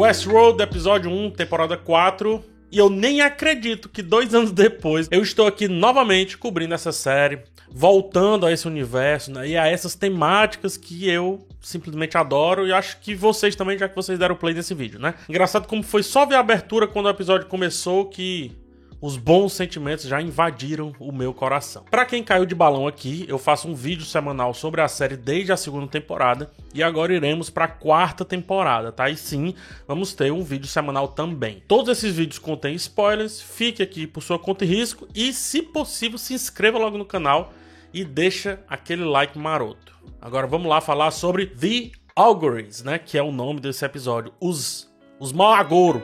Westworld, episódio 1, temporada 4. E eu nem acredito que dois anos depois eu estou aqui novamente cobrindo essa série, voltando a esse universo né, e a essas temáticas que eu simplesmente adoro e acho que vocês também, já que vocês deram play nesse vídeo, né? Engraçado como foi só ver a abertura quando o episódio começou que os bons sentimentos já invadiram o meu coração. Para quem caiu de balão aqui, eu faço um vídeo semanal sobre a série desde a segunda temporada e agora iremos para a quarta temporada, tá? E sim, vamos ter um vídeo semanal também. Todos esses vídeos contêm spoilers, fique aqui por sua conta e risco e, se possível, se inscreva logo no canal e deixa aquele like maroto. Agora vamos lá falar sobre The Augurs, né? Que é o nome desse episódio. Os, os mal agouro,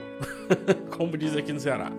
como diz aqui no Ceará.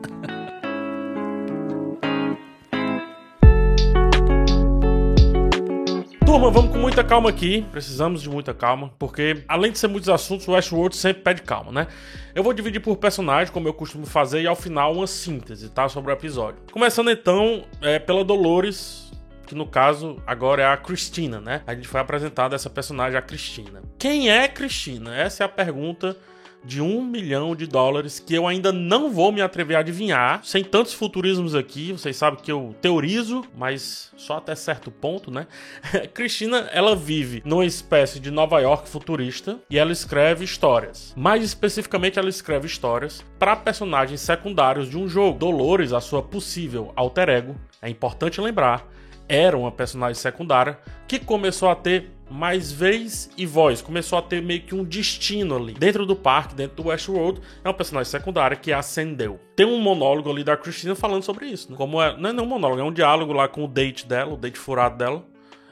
Turma, vamos com muita calma aqui. Precisamos de muita calma, porque além de ser muitos assuntos, o Westworld sempre pede calma, né? Eu vou dividir por personagem, como eu costumo fazer, e ao final uma síntese, tá? Sobre o episódio. Começando então é, pela Dolores, que no caso agora é a Cristina, né? A gente foi apresentada essa personagem, a Cristina. Quem é Cristina? Essa é a pergunta de um milhão de dólares que eu ainda não vou me atrever a adivinhar, sem tantos futurismos aqui. Vocês sabem que eu teorizo, mas só até certo ponto, né? Cristina, ela vive numa espécie de Nova York futurista e ela escreve histórias. Mais especificamente, ela escreve histórias para personagens secundários de um jogo. Dolores, a sua possível alter ego, é importante lembrar, era uma personagem secundária que começou a ter mais vez e voz. Começou a ter meio que um destino ali. Dentro do parque, dentro do Westworld, é um personagem secundário que ascendeu. Tem um monólogo ali da Christina falando sobre isso, né? Como é, não é um monólogo, é um diálogo lá com o date dela, o date furado dela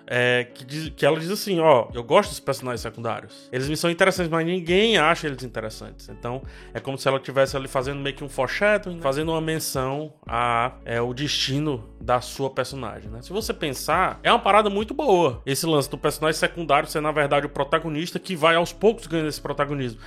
é, que, diz, que ela diz assim: ó, eu gosto dos personagens secundários. Eles me são interessantes, mas ninguém acha eles interessantes. Então é como se ela estivesse ali fazendo meio que um foreshadowing, né? fazendo uma menção a é, o destino da sua personagem. Né? Se você pensar, é uma parada muito boa esse lance do personagem secundário ser na verdade o protagonista que vai aos poucos ganhando esse protagonismo.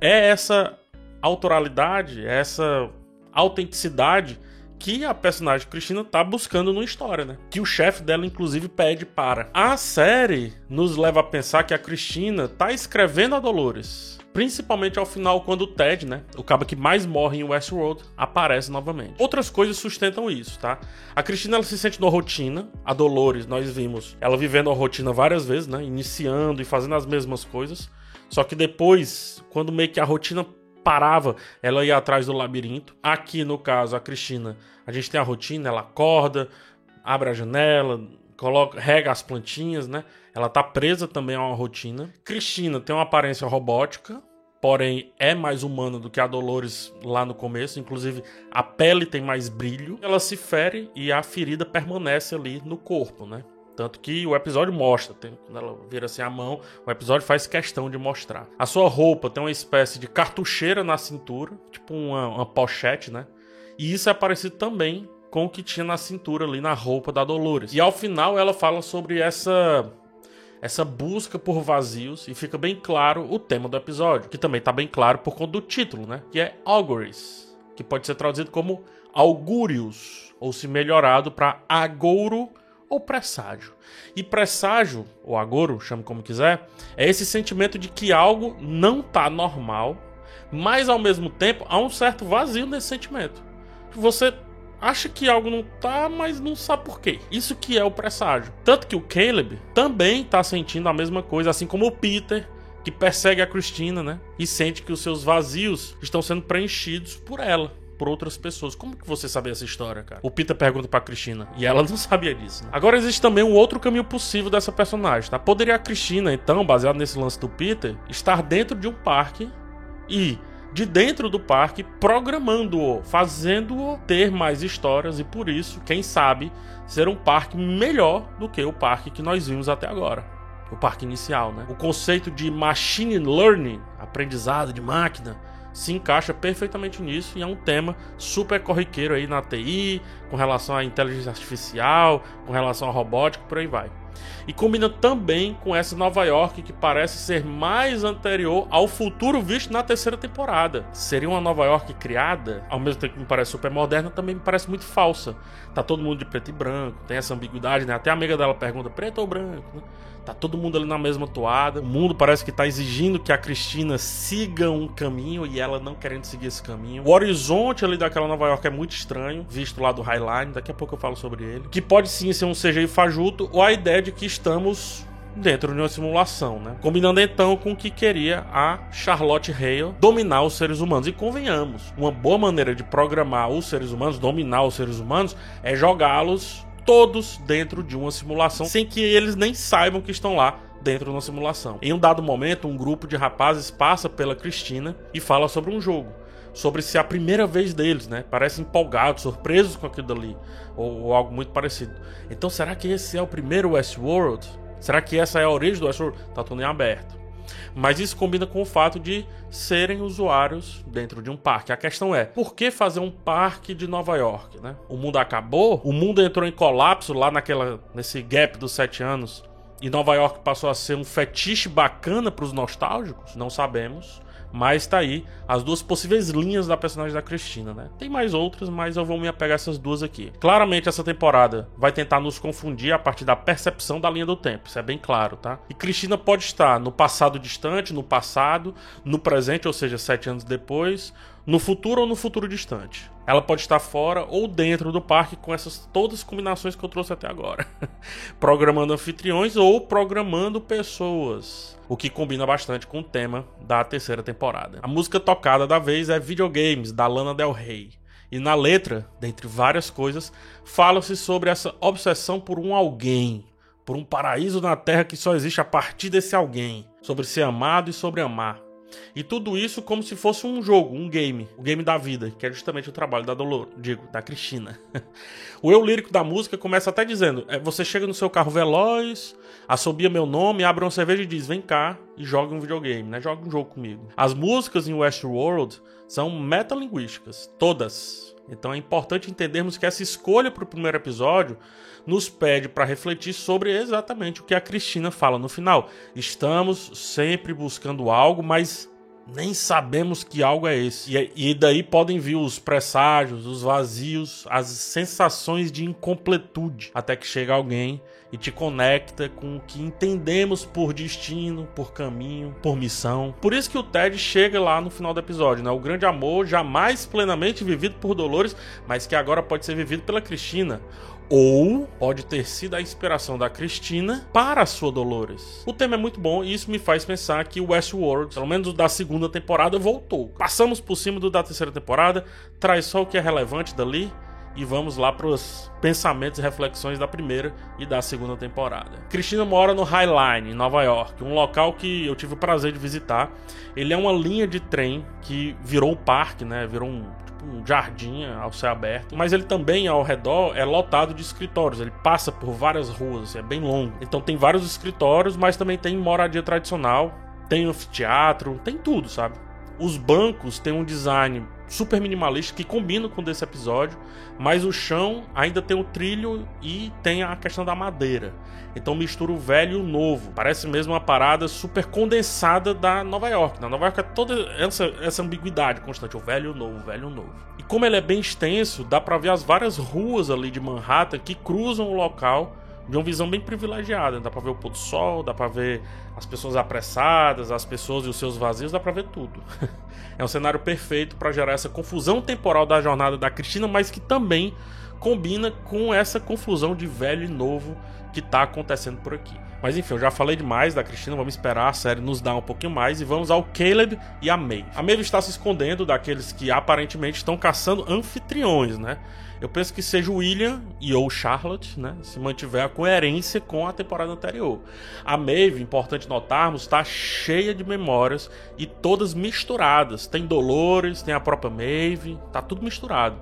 É essa autoralidade, é essa autenticidade que a personagem Cristina tá buscando numa história, né? Que o chefe dela, inclusive, pede para. A série nos leva a pensar que a Cristina tá escrevendo a Dolores. Principalmente ao final, quando o Ted, né? O cabo que mais morre em Westworld, aparece novamente. Outras coisas sustentam isso, tá? A Cristina ela se sente numa rotina. A Dolores, nós vimos ela vivendo a rotina várias vezes, né? Iniciando e fazendo as mesmas coisas. Só que depois, quando meio que a rotina parava, ela ia atrás do labirinto. Aqui, no caso, a Cristina, a gente tem a rotina, ela acorda, abre a janela, coloca, rega as plantinhas, né? Ela tá presa também a uma rotina. Cristina tem uma aparência robótica, porém é mais humana do que a Dolores lá no começo. Inclusive, a pele tem mais brilho. Ela se fere e a ferida permanece ali no corpo, né? Tanto que o episódio mostra, tem, quando ela vira assim a mão, o episódio faz questão de mostrar. A sua roupa tem uma espécie de cartucheira na cintura, tipo uma, uma pochete, né? E isso é parecido também com o que tinha na cintura ali na roupa da Dolores. E ao final ela fala sobre essa essa busca por vazios e fica bem claro o tema do episódio, que também tá bem claro por conta do título, né? Que é Auguries, que pode ser traduzido como augúrios, ou se melhorado para agouro ou presságio. E presságio, ou agouro, chame como quiser, é esse sentimento de que algo não tá normal, mas ao mesmo tempo há um certo vazio nesse sentimento. Você acha que algo não tá, mas não sabe por quê. Isso que é o presságio. Tanto que o Caleb também tá sentindo a mesma coisa, assim como o Peter, que persegue a Christina, né? E sente que os seus vazios estão sendo preenchidos por ela por outras pessoas. Como que você sabia essa história, cara? O Peter pergunta pra Cristina. E ela não sabia disso. Né? Agora existe também um outro caminho possível dessa personagem, tá? Poderia a Cristina, então, baseado nesse lance do Peter, estar dentro de um parque e de dentro do parque, programando-o, fazendo-o ter mais histórias e por isso, quem sabe, ser um parque melhor do que o parque que nós vimos até agora. O parque inicial, né? O conceito de machine learning, aprendizado de máquina, se encaixa perfeitamente nisso e é um tema super corriqueiro aí na TI, com relação à inteligência artificial, com relação à robótica, por aí vai. E combina também com essa Nova York que parece ser mais anterior ao futuro visto na terceira temporada. Seria uma Nova York criada, ao mesmo tempo que me parece super moderna, também me parece muito falsa. Tá todo mundo de preto e branco, tem essa ambiguidade, né? Até a amiga dela pergunta: preto ou branco? Né? Tá todo mundo ali na mesma toada. O mundo parece que tá exigindo que a Cristina siga um caminho e ela não querendo seguir esse caminho. O horizonte ali daquela Nova York é muito estranho, visto lá do Highline. Daqui a pouco eu falo sobre ele. Que pode sim ser um CGI fajuto ou a ideia de que estamos dentro de uma simulação, né? Combinando então com o que queria a Charlotte Hale dominar os seres humanos. E convenhamos, uma boa maneira de programar os seres humanos, dominar os seres humanos, é jogá-los todos dentro de uma simulação, sem que eles nem saibam que estão lá dentro de uma simulação. Em um dado momento, um grupo de rapazes passa pela Cristina e fala sobre um jogo. Sobre se é a primeira vez deles, né? Parecem empolgados, surpresos com aquilo dali. Ou, ou algo muito parecido. Então, será que esse é o primeiro Westworld? Será que essa é a origem do Westworld? Tá tudo em aberto. Mas isso combina com o fato de serem usuários dentro de um parque. A questão é, por que fazer um parque de Nova York, né? O mundo acabou, o mundo entrou em colapso lá naquela nesse gap dos sete anos. E Nova York passou a ser um fetiche bacana para os nostálgicos? Não sabemos. Mas tá aí as duas possíveis linhas da personagem da Cristina, né? Tem mais outras, mas eu vou me apegar a essas duas aqui. Claramente essa temporada vai tentar nos confundir a partir da percepção da linha do tempo, isso é bem claro, tá? E Cristina pode estar no passado distante, no passado, no presente, ou seja, sete anos depois, no futuro ou no futuro distante. Ela pode estar fora ou dentro do parque com essas todas as combinações que eu trouxe até agora. programando anfitriões ou programando pessoas, o que combina bastante com o tema da terceira temporada. A música tocada da vez é Videogames da Lana Del Rey. E na letra, dentre várias coisas, fala-se sobre essa obsessão por um alguém, por um paraíso na Terra que só existe a partir desse alguém, sobre ser amado e sobre amar. E tudo isso como se fosse um jogo, um game, o game da vida, que é justamente o trabalho da Dolor, digo, da Cristina. o eu lírico da música começa até dizendo: é, você chega no seu carro veloz, assobia meu nome, abre uma cerveja e diz: vem cá e joga um videogame, né? Joga um jogo comigo. As músicas em Westworld são metalinguísticas, todas. Então é importante entendermos que essa escolha para o primeiro episódio nos pede para refletir sobre exatamente o que a Cristina fala no final. Estamos sempre buscando algo, mas nem sabemos que algo é esse. E, daí podem vir os presságios, os vazios, as sensações de incompletude, até que chega alguém e te conecta com o que entendemos por destino, por caminho, por missão. Por isso que o Ted chega lá no final do episódio, né? O grande amor jamais plenamente vivido por Dolores, mas que agora pode ser vivido pela Cristina ou pode ter sido a inspiração da Cristina para a sua Dolores. O tema é muito bom e isso me faz pensar que Westworld, pelo menos da segunda temporada, voltou. Passamos por cima do da terceira temporada, traz só o que é relevante dali e vamos lá para os pensamentos e reflexões da primeira e da segunda temporada. Cristina mora no High Line, em Nova York, um local que eu tive o prazer de visitar. Ele é uma linha de trem que virou um parque, né? Virou um, tipo, um jardim ao céu aberto, mas ele também ao redor é lotado de escritórios. Ele passa por várias ruas, assim, é bem longo. Então tem vários escritórios, mas também tem moradia tradicional, tem anfiteatro, tem tudo, sabe? Os bancos têm um design super minimalista que combina com desse episódio, mas o chão ainda tem o trilho e tem a questão da madeira. Então mistura o velho e o novo. Parece mesmo uma parada super condensada da Nova York. Na Nova York é toda essa, essa ambiguidade constante, o velho e o novo, o velho e o novo. E como ele é bem extenso, dá para ver as várias ruas ali de Manhattan que cruzam o local de uma visão bem privilegiada. Dá pra ver o pôr do sol, dá pra ver as pessoas apressadas, as pessoas e os seus vazios, dá pra ver tudo. é um cenário perfeito para gerar essa confusão temporal da jornada da Cristina, mas que também combina com essa confusão de velho e novo que tá acontecendo por aqui. Mas enfim, eu já falei demais da Cristina, vamos esperar a série nos dar um pouquinho mais e vamos ao Caleb e a Maeve. A Maeve está se escondendo daqueles que aparentemente estão caçando anfitriões, né? Eu penso que seja o William e ou Charlotte, né? Se mantiver a coerência com a temporada anterior. A Maeve, importante notarmos, está cheia de memórias e todas misturadas. Tem Dolores, tem a própria Maeve, tá tudo misturado.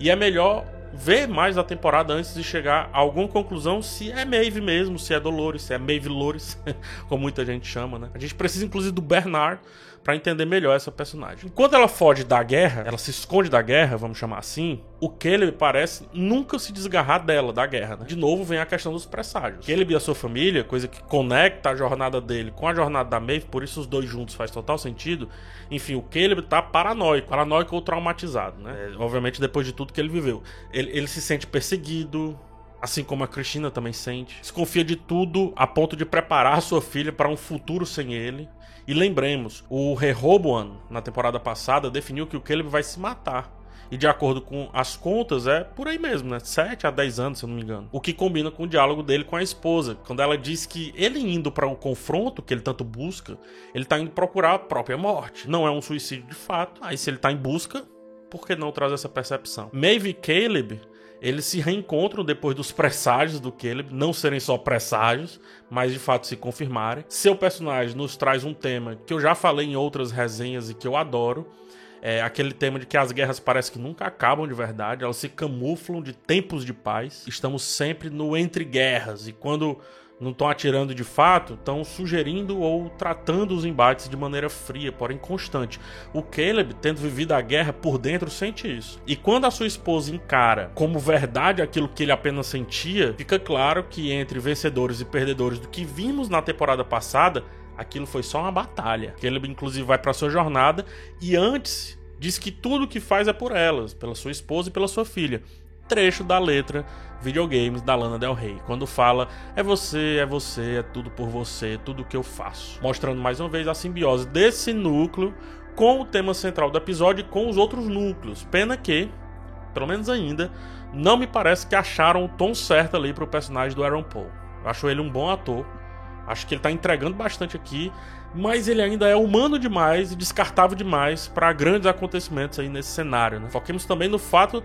E é melhor ver mais da temporada antes de chegar a alguma conclusão se é Maeve mesmo, se é Dolores, se é Maeve Lores, como muita gente chama, né? A gente precisa inclusive do Bernard para entender melhor essa personagem. Enquanto ela foge da guerra, ela se esconde da guerra, vamos chamar assim, o Caleb parece nunca se desgarrar dela, da guerra, né? De novo vem a questão dos presságios. Caleb e a sua família, coisa que conecta a jornada dele com a jornada da Maeve, por isso os dois juntos faz total sentido. Enfim, o Caleb tá paranoico, paranoico ou traumatizado, né? É, obviamente depois de tudo que ele viveu. Ele, ele se sente perseguido, assim como a Cristina também sente. Desconfia de tudo a ponto de preparar sua filha para um futuro sem ele. E lembremos, o Rehoboam, na temporada passada, definiu que o Caleb vai se matar. E de acordo com as contas, é por aí mesmo, né? 7 a 10 anos, se eu não me engano. O que combina com o diálogo dele com a esposa, quando ela diz que ele indo para o confronto que ele tanto busca, ele tá indo procurar a própria morte. Não é um suicídio de fato. Aí se ele tá em busca, por que não traz essa percepção? Maeve e Caleb eles se reencontram depois dos presságios do Caleb, não serem só presságios, mas de fato se confirmarem. Seu personagem nos traz um tema que eu já falei em outras resenhas e que eu adoro. É aquele tema de que as guerras parecem que nunca acabam de verdade, elas se camuflam de tempos de paz. Estamos sempre no entre guerras e quando não estão atirando de fato, estão sugerindo ou tratando os embates de maneira fria, porém constante. O Caleb, tendo vivido a guerra por dentro, sente isso. E quando a sua esposa encara como verdade aquilo que ele apenas sentia, fica claro que entre vencedores e perdedores do que vimos na temporada passada, aquilo foi só uma batalha. Caleb, inclusive, vai para sua jornada e antes diz que tudo que faz é por elas, pela sua esposa e pela sua filha trecho da letra Videogames da Lana Del Rey, quando fala é você, é você, é tudo por você, tudo que eu faço. Mostrando mais uma vez a simbiose desse núcleo com o tema central do episódio e com os outros núcleos. Pena que, pelo menos ainda, não me parece que acharam o tom certo ali pro personagem do Aaron Paul. Acho ele um bom ator. Acho que ele tá entregando bastante aqui, mas ele ainda é humano demais e descartável demais para grandes acontecimentos aí nesse cenário. Né? Foquemos também no fato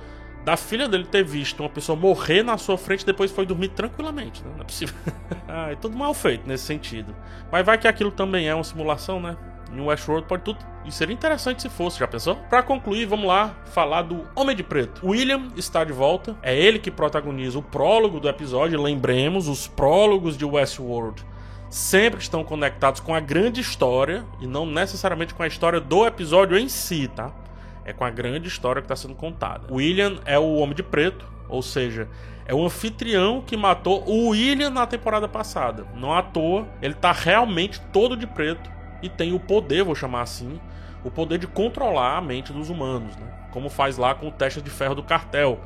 da filha dele ter visto uma pessoa morrer na sua frente e depois foi dormir tranquilamente, né? Não é possível. ah, é tudo mal feito nesse sentido. Mas vai que aquilo também é uma simulação, né? Em Westworld pode tudo. E seria interessante se fosse, já pensou? Para concluir, vamos lá falar do Homem de Preto. William está de volta. É ele que protagoniza o prólogo do episódio. Lembremos, os prólogos de Westworld sempre estão conectados com a grande história e não necessariamente com a história do episódio em si, tá? É com a grande história que está sendo contada. William é o Homem de Preto, ou seja, é o anfitrião que matou o William na temporada passada. Não à toa, ele está realmente todo de preto e tem o poder, vou chamar assim, o poder de controlar a mente dos humanos, né? Como faz lá com o teste de ferro do cartel.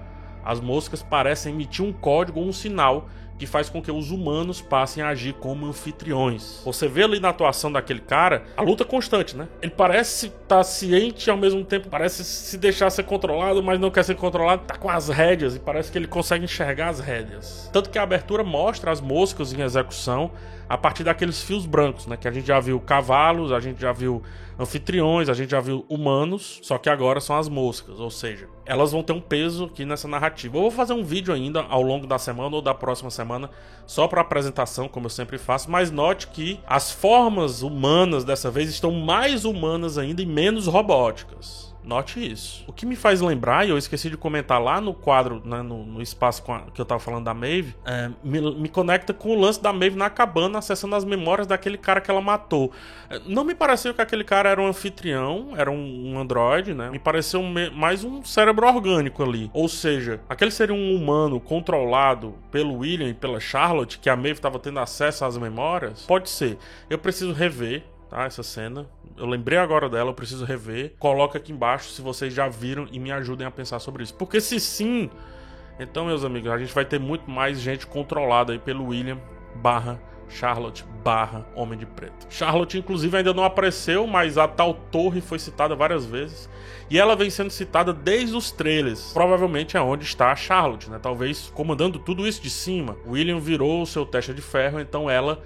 As moscas parecem emitir um código ou um sinal que faz com que os humanos passem a agir como anfitriões. Você vê ali na atuação daquele cara a luta constante, né? Ele parece estar tá ciente ao mesmo tempo parece se deixar ser controlado, mas não quer ser controlado, tá com as rédeas e parece que ele consegue enxergar as rédeas. Tanto que a abertura mostra as moscas em execução a partir daqueles fios brancos, né? Que a gente já viu cavalos, a gente já viu anfitriões, a gente já viu humanos, só que agora são as moscas, ou seja, elas vão ter um peso aqui nessa narrativa. Eu vou fazer um vídeo ainda ao longo da semana ou da próxima semana só para apresentação, como eu sempre faço, mas note que as formas humanas dessa vez estão mais humanas ainda e menos robóticas. Note isso. O que me faz lembrar, e eu esqueci de comentar lá no quadro, né, no, no, espaço a, que eu tava falando da Maeve, é, me, me, conecta com o lance da Maeve na cabana, acessando as memórias daquele cara que ela matou. É, não me pareceu que aquele cara era um anfitrião, era um, um androide, né? Me pareceu mais um cérebro orgânico ali. Ou seja, aquele seria um humano controlado pelo William e pela Charlotte, que a Maeve estava tendo acesso às memórias? Pode ser. Eu preciso rever tá? Essa cena. Eu lembrei agora dela, eu preciso rever. Coloca aqui embaixo se vocês já viram e me ajudem a pensar sobre isso. Porque se sim, então, meus amigos, a gente vai ter muito mais gente controlada aí pelo William barra Charlotte barra Homem de Preto. Charlotte, inclusive, ainda não apareceu, mas a tal torre foi citada várias vezes. E ela vem sendo citada desde os trailers. Provavelmente é onde está a Charlotte, né? Talvez comandando tudo isso de cima. William virou o seu teste de ferro, então ela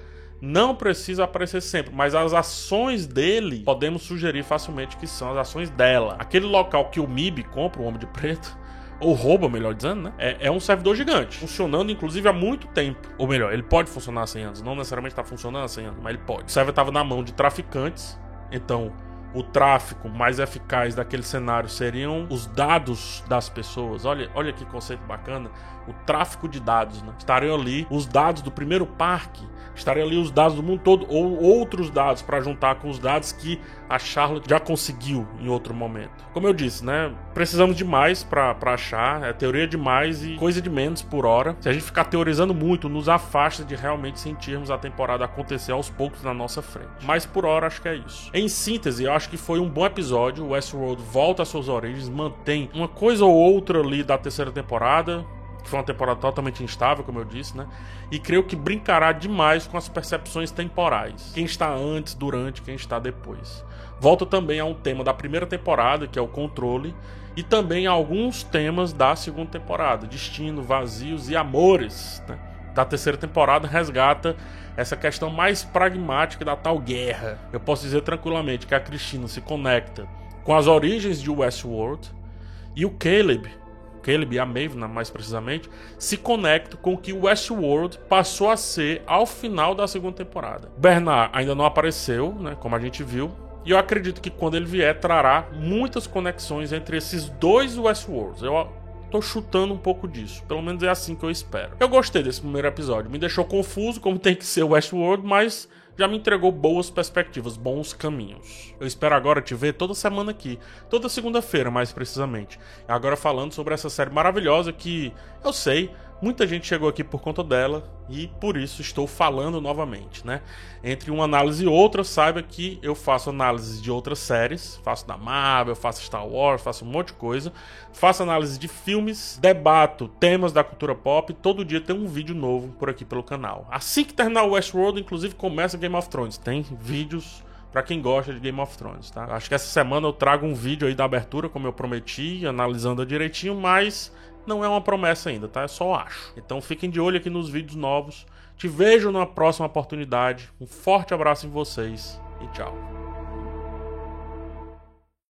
não precisa aparecer sempre, mas as ações dele podemos sugerir facilmente que são as ações dela. Aquele local que o MIB compra, o Homem de Preto, ou rouba, melhor dizendo, né? É, é, um servidor gigante, funcionando inclusive há muito tempo. Ou melhor, ele pode funcionar há 100 anos, não necessariamente está funcionando há 100 anos, mas ele pode. O server estava na mão de traficantes, então o tráfico mais eficaz daquele cenário seriam os dados das pessoas. Olha, olha que conceito bacana. O tráfico de dados, né? Estariam ali os dados do primeiro parque, estariam ali os dados do mundo todo ou outros dados para juntar com os dados que a Charlotte já conseguiu em outro momento. Como eu disse, né? Precisamos de mais para achar, é teoria demais e coisa de menos por hora. Se a gente ficar teorizando muito, nos afasta de realmente sentirmos a temporada acontecer aos poucos na nossa frente. Mas por hora acho que é isso. Em síntese, eu acho que foi um bom episódio. O Westworld volta às suas origens, mantém uma coisa ou outra ali da terceira temporada, foi uma temporada totalmente instável, como eu disse, né? E creio que brincará demais com as percepções temporais. Quem está antes, durante, quem está depois. Volta também a um tema da primeira temporada, que é o controle, e também a alguns temas da segunda temporada, destino, vazios e amores, né? Da terceira temporada resgata essa questão mais pragmática da tal guerra. Eu posso dizer tranquilamente que a Cristina se conecta com as origens de Westworld e o Caleb Caleb e a Maeve, mais precisamente, se conectam com o que Westworld passou a ser ao final da segunda temporada. Bernard ainda não apareceu, né, como a gente viu, e eu acredito que quando ele vier trará muitas conexões entre esses dois Westworlds. Eu tô chutando um pouco disso, pelo menos é assim que eu espero. Eu gostei desse primeiro episódio, me deixou confuso como tem que ser Westworld, mas já me entregou boas perspectivas, bons caminhos. Eu espero agora te ver toda semana aqui, toda segunda-feira mais precisamente. Agora falando sobre essa série maravilhosa que eu sei Muita gente chegou aqui por conta dela e por isso estou falando novamente, né? Entre uma análise e outra, saiba que eu faço análise de outras séries, faço da Marvel, faço Star Wars, faço um monte de coisa, faço análise de filmes, debato temas da cultura pop, todo dia tem um vídeo novo por aqui pelo canal. Assim que terminar o Westworld, inclusive começa Game of Thrones, tem vídeos para quem gosta de Game of Thrones, tá? Acho que essa semana eu trago um vídeo aí da abertura, como eu prometi, analisando direitinho, mas não é uma promessa ainda, tá? É só acho. Então fiquem de olho aqui nos vídeos novos. Te vejo na próxima oportunidade. Um forte abraço em vocês e tchau.